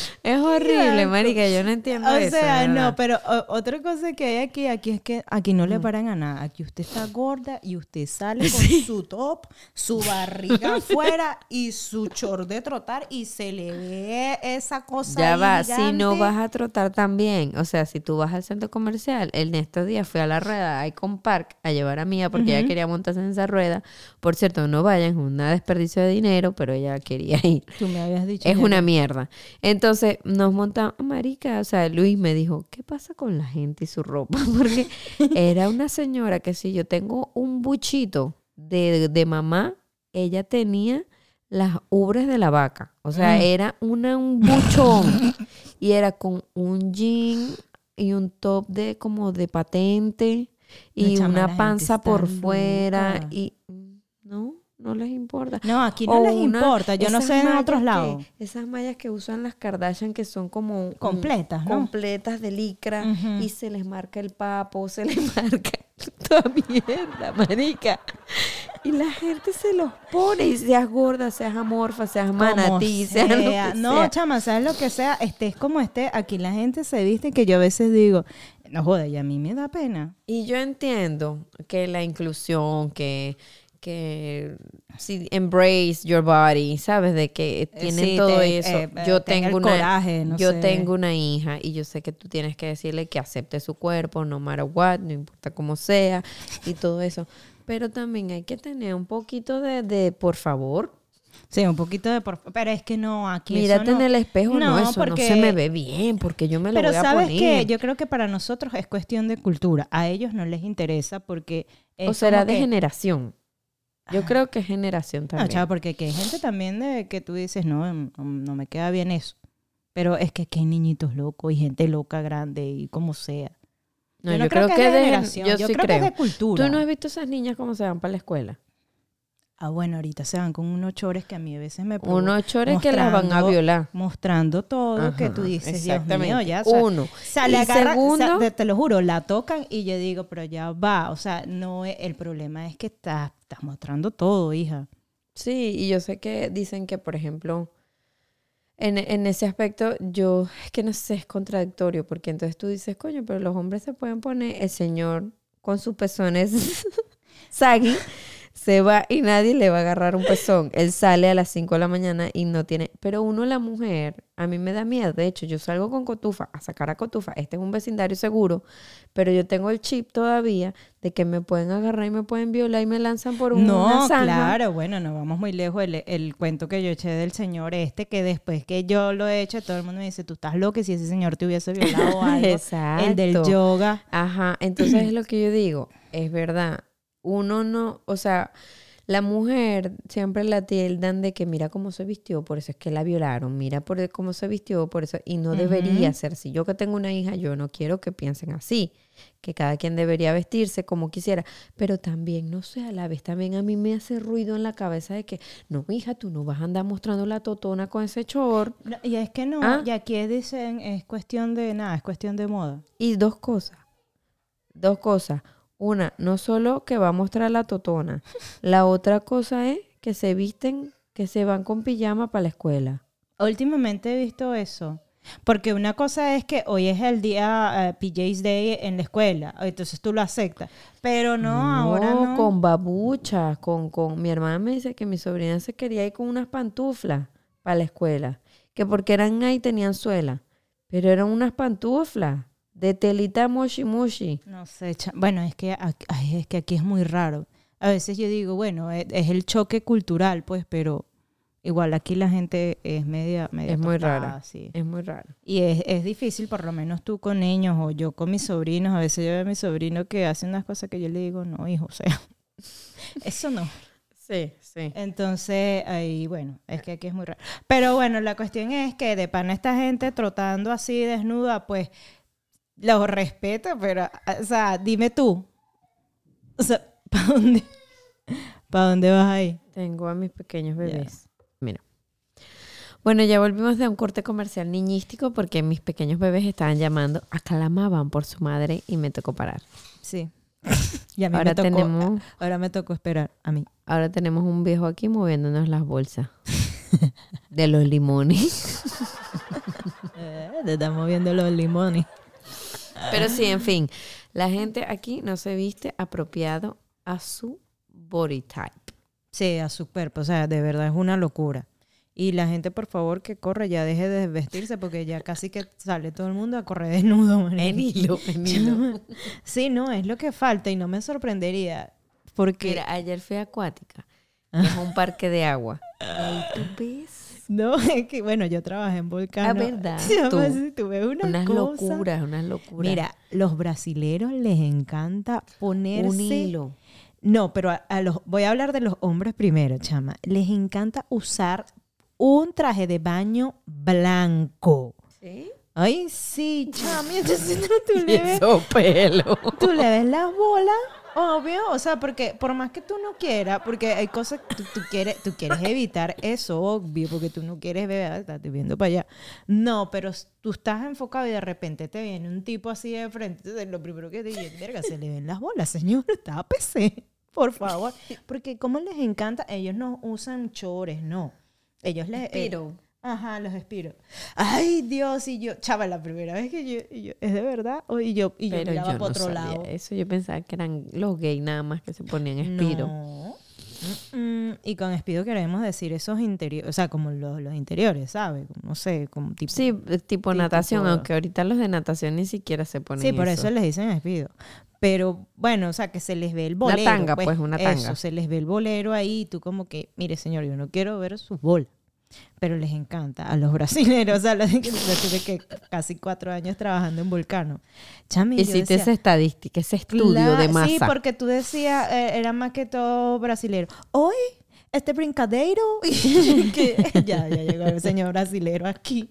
Es horrible, marica. Yo no entiendo O eso. sea, de no, pero o- otra cosa que hay aquí, aquí es que aquí no le paran a nada. Aquí usted está gorda y usted sale <laughs> con su top, su barriga <laughs> afuera y su chor de trotar y se le ve esa cosa Ya va, si no vas a trotar también, o sea, si tú vas al centro comercial, en estos días fui a la rueda Icon Park a llevar a Mía porque ella quería montarse en esa rueda. Por cierto, no vayan, es un desperdicio de dinero, pero ella quería ir. Tú me habías dicho. Es una no. mierda. Entonces nos montamos, marica, o sea, Luis me dijo, ¿qué pasa con la gente y su ropa? <laughs> Porque era una señora que si yo tengo un buchito de, de mamá, ella tenía las ubres de la vaca. O sea, Mm. era una, un buchón. y era con un jean y un top de como de patente y una panza por fuera. Y no, les importa. No, aquí no O les una- importa. Yo no sé en otros que- lados. esas mallas que usan las Kardashian que son como un- Completas, ¿no? completas de licra y se les marca el papo, se <laughs> les marca <laughs> toda mierda, marica. Y la gente se los pone y seas gorda, seas amorfa, seas manatí, seas lo que sea. No, sea. chama, ¿sabes lo que sea? Estés como esté, aquí la gente se viste que yo a veces digo, no joda, y a mí me da pena. Y yo entiendo que la inclusión, que que embrace your body, sabes de que tienen sí, todo te- eso. eh, eh, yo tengo una coraje, no yo sé. tengo una hija y yo sé que tú tienes que decirle que acepte su cuerpo, no matter what, no importa cómo sea y todo eso. Pero también hay que tener un poquito de, de por favor, Sí, un poquito de por Pero es que no, aquí eso mírate no- en el espejo, no, eso porque- no se me ve bien, porque yo me lo Pero voy a sabes poner. que yo creo que para nosotros es cuestión de cultura. A ellos no les interesa porque es o será de que- generación. Yo creo que es generación No, también. chava, porque aquí hay gente también de que tú dices, no, no, no me queda bien eso. Pero es que aquí hay niñitos locos y gente loca grande y como sea. No, yo yo, no creo, creo, que, es de de gen- generación. yo, Yo, sí creo, creo. que es de cultura. ¿Tú no has visto esas niñas cómo se van para la escuela? Ah, bueno, ahorita se van con unos chores que a mí a veces me provo- Unos chores que las van a violar. Mostrando todo, que tú Ajá, dices, Dios mío, ya. o sea, Uno. Le Y agarra- segundo- te, te lo juro, la tocan y yo digo, pero ya va. O sea, no es, el problema es que estás, estás mostrando todo, hija. Sí, y yo sé que dicen que, por ejemplo, en, en ese aspecto, yo, es que no sé, es contradictorio, porque entonces tú dices, coño, pero los hombres se pueden poner, el señor con sus pezones <laughs> saggy, se va y nadie le va a agarrar un pezón. Él sale a las 5 de la mañana y no tiene... Pero uno, la mujer, a mí me da miedo. De hecho, yo salgo con cotufa a sacar a cotufa. Este es un vecindario seguro, pero yo tengo el chip todavía de que me pueden agarrar y me pueden violar y me lanzan por un No, claro, bueno, no vamos muy lejos. El, el cuento que yo eché del señor este, que después que yo lo he hecho, todo el mundo me dice, tú estás loco si ese señor te hubiese violado o <laughs> algo. Exacto. El del yoga. Ajá, entonces es lo que yo digo, es verdad. Uno no, o sea, la mujer siempre la tildan de que mira cómo se vistió, por eso es que la violaron, mira por cómo se vistió, por eso, y no debería ser así. Yo que tengo una hija, yo no quiero que piensen así, que cada quien debería vestirse como quisiera, pero también, no sé, a la vez también a mí me hace ruido en la cabeza de que, no, hija, tú no vas a andar mostrando la totona con ese chor. No, y es que no, ¿Ah? y aquí dicen, es cuestión de nada, es cuestión de moda. Y dos cosas, dos cosas. Una, no solo que va a mostrar la totona, <laughs> la otra cosa es que se visten, que se van con pijama para la escuela. Últimamente he visto eso. Porque una cosa es que hoy es el día eh, PJ's Day en la escuela, entonces tú lo aceptas. Pero no, ahora no. con babuchas, con, con... Mi hermana me dice que mi sobrina se quería ir con unas pantuflas para la escuela. Que porque eran ahí tenían suela. Pero eran unas pantuflas de telita moshi moshi. No sé, bueno, es que, ay, es que aquí es muy raro. A veces yo digo, bueno, es, es el choque cultural, pues, pero igual aquí la gente es media, media Es muy rara. sí. Es muy raro. Y es, es difícil, por lo menos tú con niños o yo con mis sobrinos. A veces yo veo a mi sobrino que hace unas cosas que yo le digo, no, hijo, <laughs> o sea, eso no. Sí, sí. Entonces, ahí, bueno, es que aquí es muy raro. Pero bueno, la cuestión es que de pana esta gente trotando así desnuda, pues los respeto, pero, o sea, dime tú. O sea, <laughs> ¿para dónde, ¿para dónde vas ahí? Tengo a mis pequeños bebés. Mira. Bueno, ya volvimos de un corte comercial niñístico porque mis pequeños bebés estaban llamando, aclamaban por su madre y me tocó parar. Sí. <laughs> Y a mí Ahora me tocó, tenemos- ahora me tocó esperar a mí. Ahora tenemos un viejo aquí moviéndonos las bolsas de los limones. <laughs> Eh, te estamos viendo los limones. Pero sí, en fin, la gente aquí no se viste apropiado a su body type. Sí, a su cuerpo. O sea, de verdad es una locura. Y la gente, por favor, que corre, ya deje de vestirse porque ya casi que sale todo el mundo a correr desnudo. En hilo, en hilo. Sí, no, es lo que falta y no me sorprendería. Porque, Mira, ayer fui acuática. Es un parque de agua. Ahí tú ves <laughs> no, es que, bueno, yo trabajé en Volcano. Ah, ¿verdad? <laughs> Sí, Tú. una unas cosa. locuras, unas locuras. Mira, los brasileros les encanta ponerse... un hilo. No, pero a, a los voy a hablar de los hombres primero, chama. Les encanta usar un traje de baño blanco. ¿Sí? Ay, sí, chama. <laughs> Entonces tú le ves, pelo. tú le ves las bolas, obvio. O sea, porque por más que tú no quieras, porque hay cosas que tú, quieres, tú quieres evitar eso, obvio, porque tú no quieres ver, ah, estás viendo para allá. No, pero tú estás enfocado y de repente te viene un tipo así de frente. Entonces, lo primero que te dice, verga, se le ven las bolas, señor, está por favor. Porque como les encanta, ellos no usan chores, no. Ellos les... eh, Pero Ajá, los espiro. Ay, Dios, y yo, chava, la primera vez que yo, es de verdad, o- y yo, y yo pero miraba yo otro sabía lado. eso. Yo pensaba que eran los gays nada más que se ponían espiro. No. Mm, Y con espido queremos decir esos interiores, o sea, como los, los interiores, ¿sabes? No sé, como tipo... Sí, tipo natación, tipo- aunque ahorita los de natación ni siquiera se ponen Sí, por eso les dicen espido. Pero bueno, o sea, que se les ve el bolero. tanga, pues, una tanga. Eso, se les ve el bolero ahí y tú como que, mire señor, yo no quiero ver sus bolas. Pero les encanta a los <laughs> brasileños, o sea, los que tuve que casi cuatro años trabajando en Volcano. Chami, Hiciste esa estadística, ese estudio de masa. Sí, porque tú decías, eh, era más que todo brasilero. Hoy, este brincadeiro. <laughs> que, ya, ya llegó el señor brasilero aquí.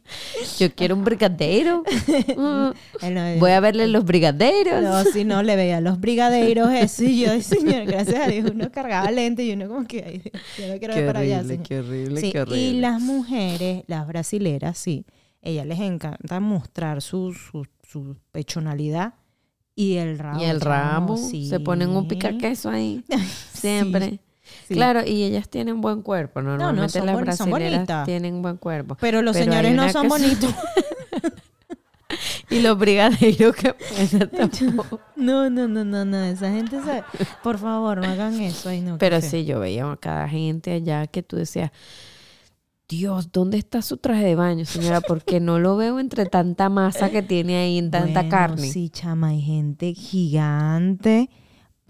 Yo quiero un brigadeiro. <laughs> Mm, no- Voy a verle los brigadeiros. No, si no, le veía a los brigadeiros eso y yo, <laughs> "Ay, señor, gracias a Dios, uno cargaba lente y uno como que, ay, yo no quiero Qué ver para allá, horrible, señor". qué horrible, Sí, qué horrible. Y las mujeres, las brasileras, sí, ellas les encanta mostrar su, su, su pechonalidad y el rabo. Y el sí. se ponen un picaqueso ahí, siempre. sí. Claro, y ellas tienen buen cuerpo. Normalmente son las boni- son brasileras bonitas. tienen buen cuerpo. Pero los Pero señores no son bonitos. <laughs> y los brigadeiros que. <laughs> No, no, no, no, no. Esa gente se... Por favor, no hagan eso. Ay, no, Pero sí, yo veía a cada gente allá que tú decías, Dios, ¿dónde está su traje de baño, señora? Porque no lo veo entre tanta masa que tiene ahí en tanta Bueno, carne. Sí, chama, hay gente gigante.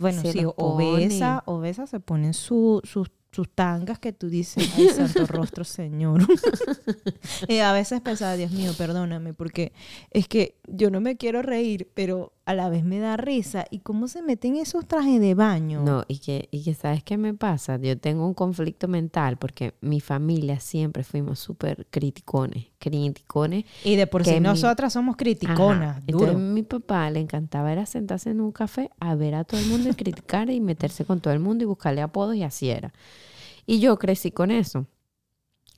Bueno, Se sí, obesa, obesa se ponen su- sus sus tangas que tú dices, ay, santo rostro, Señor. y <laughs> a veces pensaba, Dios mío, perdóname, porque es que yo no me quiero reír, pero a la vez me da risa. ¿Y cómo se meten esos trajes de baño? No, y que, y que ¿sabes qué me pasa? Yo tengo un conflicto mental porque mi familia siempre fuimos súper criticones, criticones. Y de por sí mi- nosotras somos criticonas, Ajá. duro. Entonces mi papá le encantaba era sentarse en un café a ver a todo el mundo y criticar y meterse con todo el mundo y buscarle apodos y así era. Y yo crecí con eso.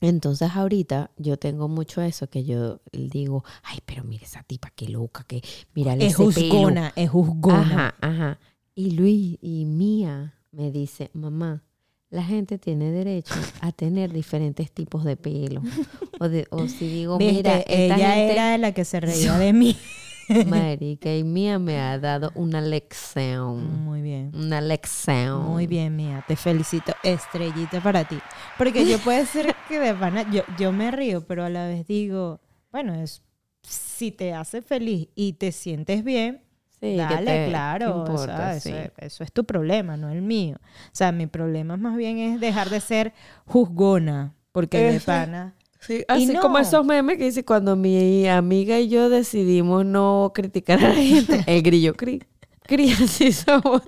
Entonces ahorita yo tengo mucho eso que yo digo, ay, pero mira esa tipa, qué loca, que mira Es juzgona, es juzgona. Ajá, ajá. Y Luis y Mía me dice, mamá, la gente tiene derecho a tener diferentes tipos de pelo. <laughs> O, de, o si digo, Viste, mira, esta ella gente, era de la que se reía <laughs> de mí. Marica, y Mía me ha dado una lección. Muy bien. Una lección. Muy bien, Mía. Te felicito. Estrellita para ti. Porque yo puede ser <laughs> que de pana, yo, yo me río, pero a la vez digo, bueno, es si te hace feliz y te sientes bien, Sí, dale, te- claro. ¿qué o sea, eso, Sí. es, eso es tu problema, no el mío. O sea, mi problema más bien es dejar de ser juzgona. Porque de pana. Sí, así como esos memes que dice cuando mi amiga y yo decidimos no criticar a la gente, <laughs> el grillo cri, cri, así somos.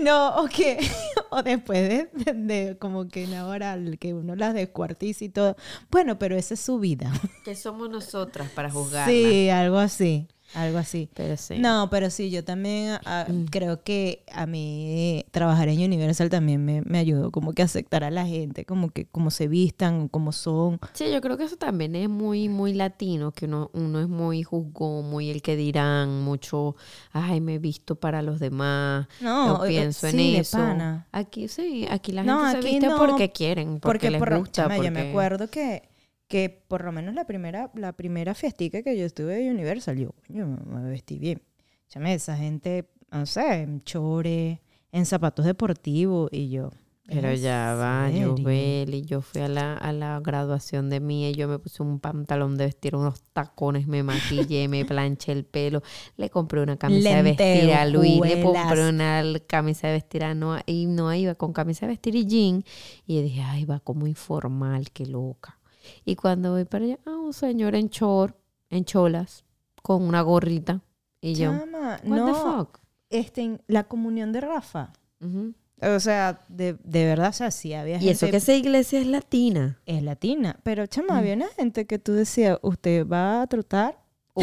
No, o que, <laughs> o después de, de- de como que en ahora el que uno las descuartiza y todo. Bueno, pero esa es su vida. Que somos nosotras para juzgarla. Sí, algo así, algo así. Pero sí. No, pero sí, yo también ah, Mm. creo que a mí trabajar en Universal también me, me ayudó como que aceptar a la gente, como que cómo se vistan, cómo son. Sí, yo creo que eso también es muy, muy latino, que uno, uno es muy juzgón, muy el que dirán, mucho, ay, me he visto para los demás, No, yo eh, pienso en sí, de eso. pana. Aquí sí, aquí la No, gente se aquí viste no, porque quieren, porque, les por- gusta. yo me acuerdo que, que por lo menos la primera, la primera fiestica que yo estuve en Universal, yo, coño, me vestí bien. Chame, esa gente, no sé, en chore, en zapatos deportivos, y yo. Pero ¿en ya va, yo? Beli, yo fui a la, a la graduación de mí y yo me puse un pantalón de vestir, unos tacones, me maquillé, me <laughs> planché el pelo, le compré una camisa de vestir a Luis, le compré una camisa de vestir a Noah y Noah iba con camisa de vestir y jean y yo dije, ay, va como informal, qué loca. Y cuando voy para allá, ah, un señor en chor, en cholas, con una gorrita y yo, Chama, what no, the fuck? este, en la comunión de Rafa. Ujú. O sea, de, de verdad, o sea, sí había Y eso gente que esa iglesia es latina. es latina, pero Mm. chama, había una gente que tú decías, ¿usted va a trotar? O,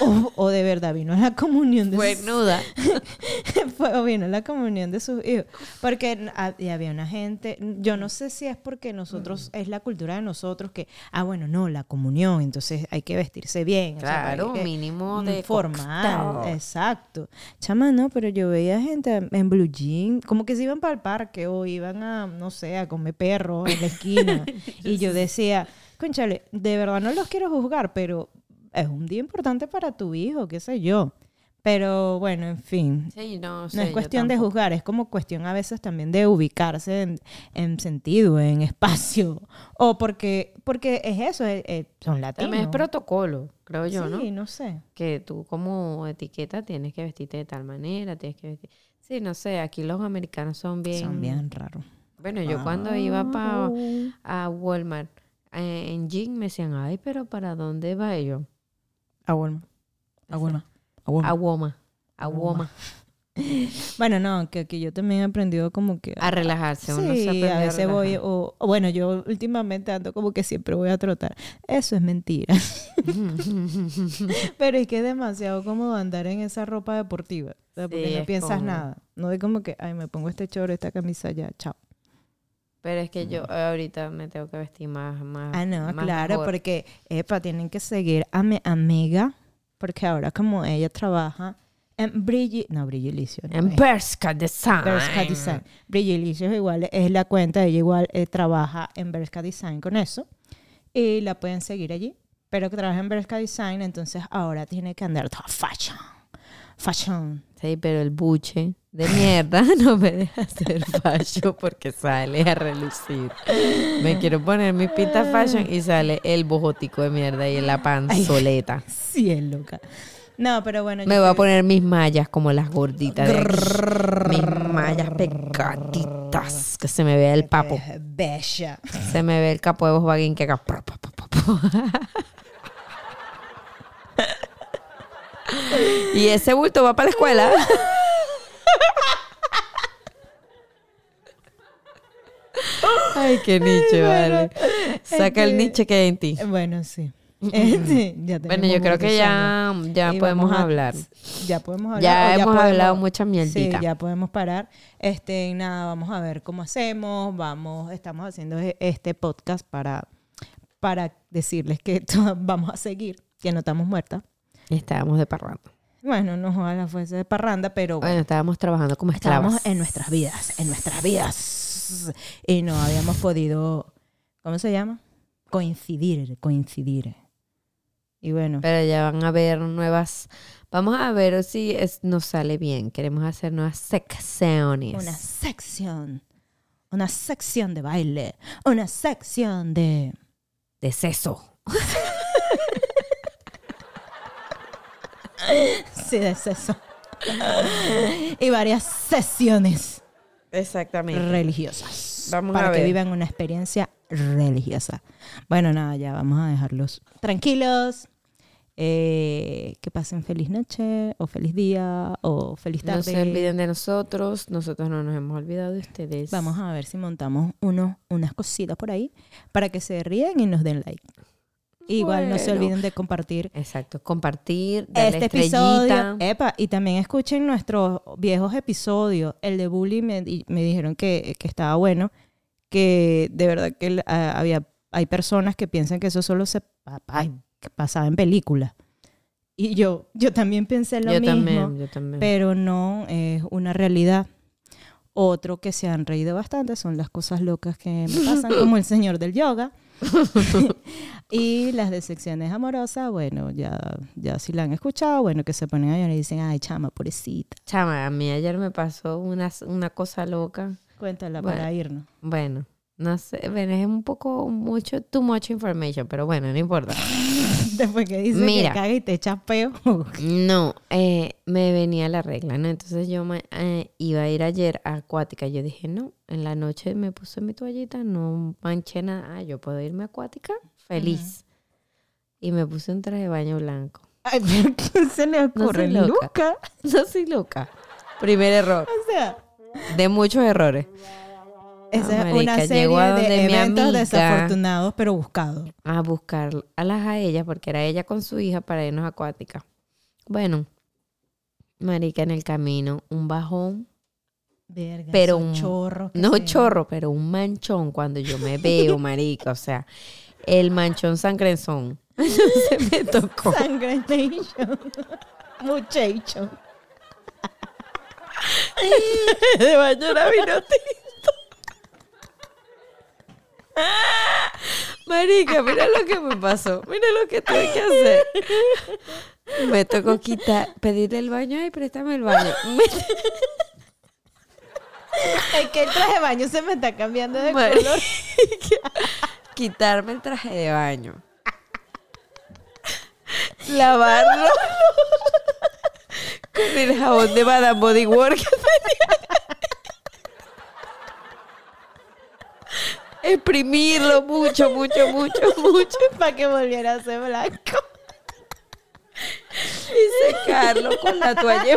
o, o de verdad vino a la comunión de sus- Buenuda. <laughs> fue, o vino a la comunión de sus hijos. Porque había una gente, yo no sé si es porque nosotros, Mm. es la cultura de nosotros que, ah, bueno, no, la comunión, entonces hay que vestirse bien. o sea, Claro, hay que- mínimo mm, de formal, exacto. Chama, no, pero yo veía gente en blue jean, como que se iban para el parque o iban a, no sé, a comer perro en la esquina. <laughs> y yo decía, conchale, de verdad no los quiero juzgar, pero es un día importante para tu hijo, qué sé yo. Pero bueno, en fin. Sí, no, No es cuestión de juzgar, es como cuestión a veces también de ubicarse en, en sentido, en espacio. O porque, porque es eso, eh, eh, son latinos. También es protocolo, creo yo, sí, ¿no? no sé. Que tú como etiqueta tienes que vestirte de tal manera, tienes que vestir... Sí, no sé, aquí los americanos son bien... Son bien raros. Bueno, yo cuando iba pa, a Walmart eh, en jean me decían, ay, pero ¿para dónde va yo? A Walmart. A Walmart. A A Walmart. Woma. A Woma. <laughs> Bueno, no, que aquí yo también he aprendido como que... A relajarse. uno se Sí, a veces voy, o, o bueno, yo últimamente ando como que siempre voy a trotar. Eso es mentira. <laughs> Pero es que es demasiado cómodo andar en esa ropa deportiva. o sea, porque Sí, no piensas nada. No es como que, ay, me pongo este choro, esta camisa ya, chao. Pero es que yo ahorita me tengo que vestir más, más Ah, no, más claro, mejor. porque, epa, tienen que seguir a mi amiga, porque ahora como ella trabaja en Brilli, no, Brillilicio, no, En Berska Design. Bershka Design. Brillilicio es igual, es la cuenta, ella igual eh, trabaja en Bershka Design con eso, y la pueden seguir allí. pero que trabaja en Bershka Design, entonces ahora tiene que andar toda fashion. Fashion. Sí, pero el buche de mierda <laughs> no me deja hacer fashion porque sale a relucir. Me quiero poner mi pinta fashion y sale el bojotico de mierda y la panzoleta. Sí, es loca. No, pero bueno. Me voy a poner mis mallas como las gorditas de aquí. Mis mallas pegaditas. Que se me vea el papo. Bella. Se me ve el capo de Volkswagen que acá. <laughs> y ese bulto va para la escuela. Ay, qué niche, vale. Saca el este- niche que hay en ti. Bueno, sí. <laughs> Este, ya Bueno, yo creo que ya, ya podemos a- hablar. Ya podemos hablar. Ya hemos podemos- hablado mucha mierdita. Sí, ya podemos parar. Este, nada, vamos a ver cómo hacemos. Vamos, estamos haciendo e- este podcast para, para decirles que <laughs> vamos a seguir, que no estamos muertas. Estábamos de parranda. Bueno, no ojalá fuese de parranda, pero Bueno, estábamos trabajando como esclavas. estábamos en nuestras vidas, en nuestras vidas. Y no habíamos podido, ¿cómo se llama? Coincidir, coincidir. Y bueno, Pero ya van a ver nuevas. Vamos a ver si es, nos sale bien. Queremos hacer nuevas secciones. una sección, una sección de baile, una sección de... de seso. <laughs> <laughs> Sí, de eso. y varias sesiones Exactamente. religiosas. Vamos para a que ver. vivan una experiencia religiosa. Bueno, nada, ya vamos a dejarlos tranquilos. Eh, que pasen feliz noche, o feliz día, o feliz tarde. No se olviden de nosotros. Nosotros no nos hemos olvidado de ustedes. Vamos a ver si montamos uno, unas cositas por ahí para que se ríen y nos den like. Igual no se Bueno. olviden de compartir Exacto. Compartir, darle este estrellita. episodio. Epa, y también escuchen nuestros viejos episodios. El de Bully me, me dijeron que, que estaba bueno, que de verdad que ah, había, hay personas que piensan que eso solo se pa- que pasaba en películas. Y yo, yo también pensé lo yo mismo, también, yo también. pero no es una realidad. Otro que se han reído bastante son las cosas locas que me pasan, <laughs> como el señor del yoga. <laughs> y las de secciones amorosas, bueno, ya, ya si la han escuchado, bueno, que se ponen a llorar y dicen, ay, chama, pobrecita. Chama, a mí ayer me pasó una, una cosa loca. Cuéntala Bueno. para irnos. Bueno, no sé, es un poco mucho, too much information, pero bueno, no importa. <laughs> Después que dice Mira. que caga y te echas peo. <laughs> No, eh, me venía la regla, ¿no? Entonces yo me, eh, iba a ir ayer a acuática. Yo dije, no, en la noche me puse mi toallita, no manché nada. Ah, yo puedo irme a acuática feliz. Y me puse un traje de baño blanco. ay, pero <laughs> ¿quién se le ocurre? loca. Luca. No soy loca. Primer error. O sea, De muchos errores. Esa es una serie llegó a donde de eventos amiga. desafortunados, pero buscados. A buscar a las a ellas, porque era ella con su hija para irnos acuática. Bueno, marica, en el camino, un bajón. Verga, Pero un- chorros que No chorro, pero un manchón cuando yo me veo, marica. O sea, el manchón sangrenzón. <laughs> Se me tocó. Sangrenation. Muchacho. de baño vino. <laughs> Marica, mira lo que me pasó. Mira lo que tuve que hacer. Me tocó quitar, pedirle el baño. Ay, préstame el baño. <laughs> Es que el traje de baño se me está cambiando de Marica, color. <laughs> Quitarme el traje de baño. Lavarlo. Con el jabón de Madame Body Works que tenía. Exprimirlo mucho, mucho, mucho, <laughs> mucho. Para que volviera a ser blanco. <laughs> Y secarlo con la toalla.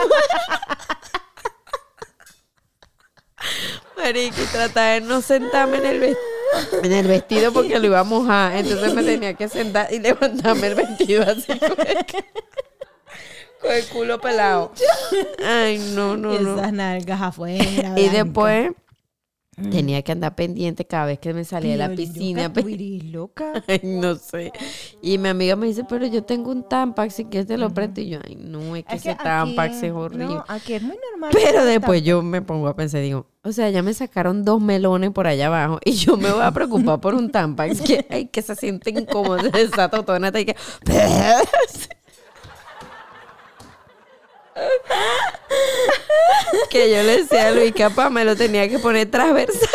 Marica, y tratar de no sentarme en el, vestido, en el vestido porque lo iba a mojar. Entonces me tenía que sentar y levantarme el vestido así con el, con el culo pelado. Ay, no, no, y no. esas nalgas afuera. Y después tenía que andar pendiente cada vez que me salía de la piscina. loca, eres <laughs> loca. Ay, no sé. Y mi amiga me dice, pero yo tengo un Tampax, si quieres te lo presto. Y yo, ay, no, es que Es ese Tampax es horrible. No, aquí es muy normal. Pero que después yo me pongo a pensar y digo, O sea, ya me sacaron dos melones por allá abajo y yo me voy a preocupar por un tampax que, ay, que se siente incómodo <laughs> esa totona y que... <laughs> que yo le decía a Luis capaz me lo tenía que poner transversal.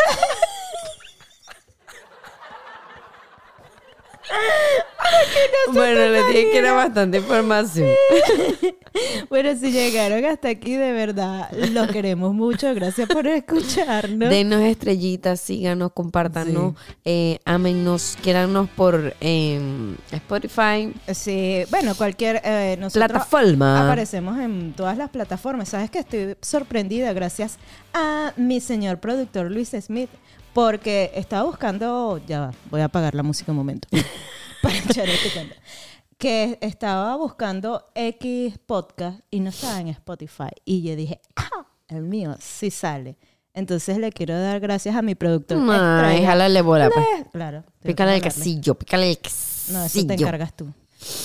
Bueno, le dije que era bastante información. <laughs> bueno, si llegaron hasta aquí, de verdad, los queremos mucho. Gracias por escucharnos. Denos estrellitas, síganos, compártanos, eh, ámennos, quiéranos por em, Spotify. Sí, bueno, cualquier eh, plataforma. Aparecemos en todas las plataformas. Sabes que estoy sorprendida gracias a mi señor productor Luis Smith porque estaba buscando, ya va, voy a apagar la música un momento <laughs> para echar este cuento. Que estaba buscando X podcast y no estaba en Spotify. Y yo dije, ah, el mío sí sale. Entonces le quiero dar gracias a mi productor. Ay, jálale bola. Pues. Claro. Pícale el casillo, pícale el casillo. No, eso te encargas tú.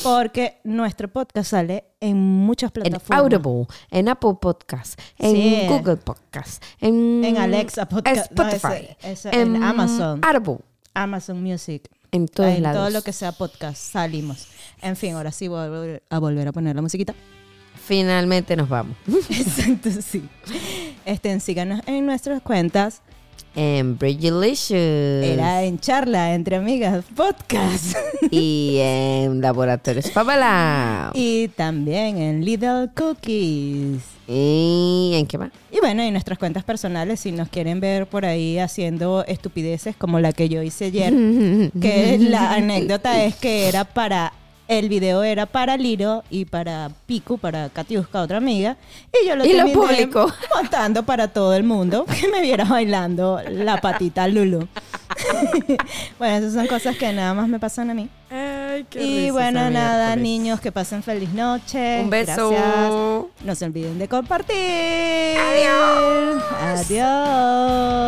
Porque nuestro podcast sale en muchas plataformas. En Audible, en Apple Podcast, en Google Podcast, en, Alexa Podcast, Spotify, en, Amazon, Audible, Amazon Music. En, todos en todo lo que sea podcast salimos. En fin, ahora sí voy a volver a poner la musiquita. Finalmente nos vamos. <laughs> Exacto, sí. Estén, síganos en nuestras cuentas en Bridgelicious. Era en charla entre amigas podcast. y en Laboratorios Fabala. Y también en Little Cookies. ¿Y en qué más? Y bueno, en nuestras cuentas personales, si nos quieren ver por ahí haciendo estupideces como la que yo hice ayer, <laughs> que la anécdota es que era para el video era para Liro y para Piku, para Katiuska, otra amiga. Y yo lo, ¿Y lo <laughs> montando para todo el mundo <laughs> que me viera bailando la patita Lulu. <laughs> bueno, esas son cosas que nada más me pasan a mí. Ay, qué y bueno, nada, niños, que pasen feliz noche. Un beso. Gracias. No se olviden de compartir. Adiós. Adiós.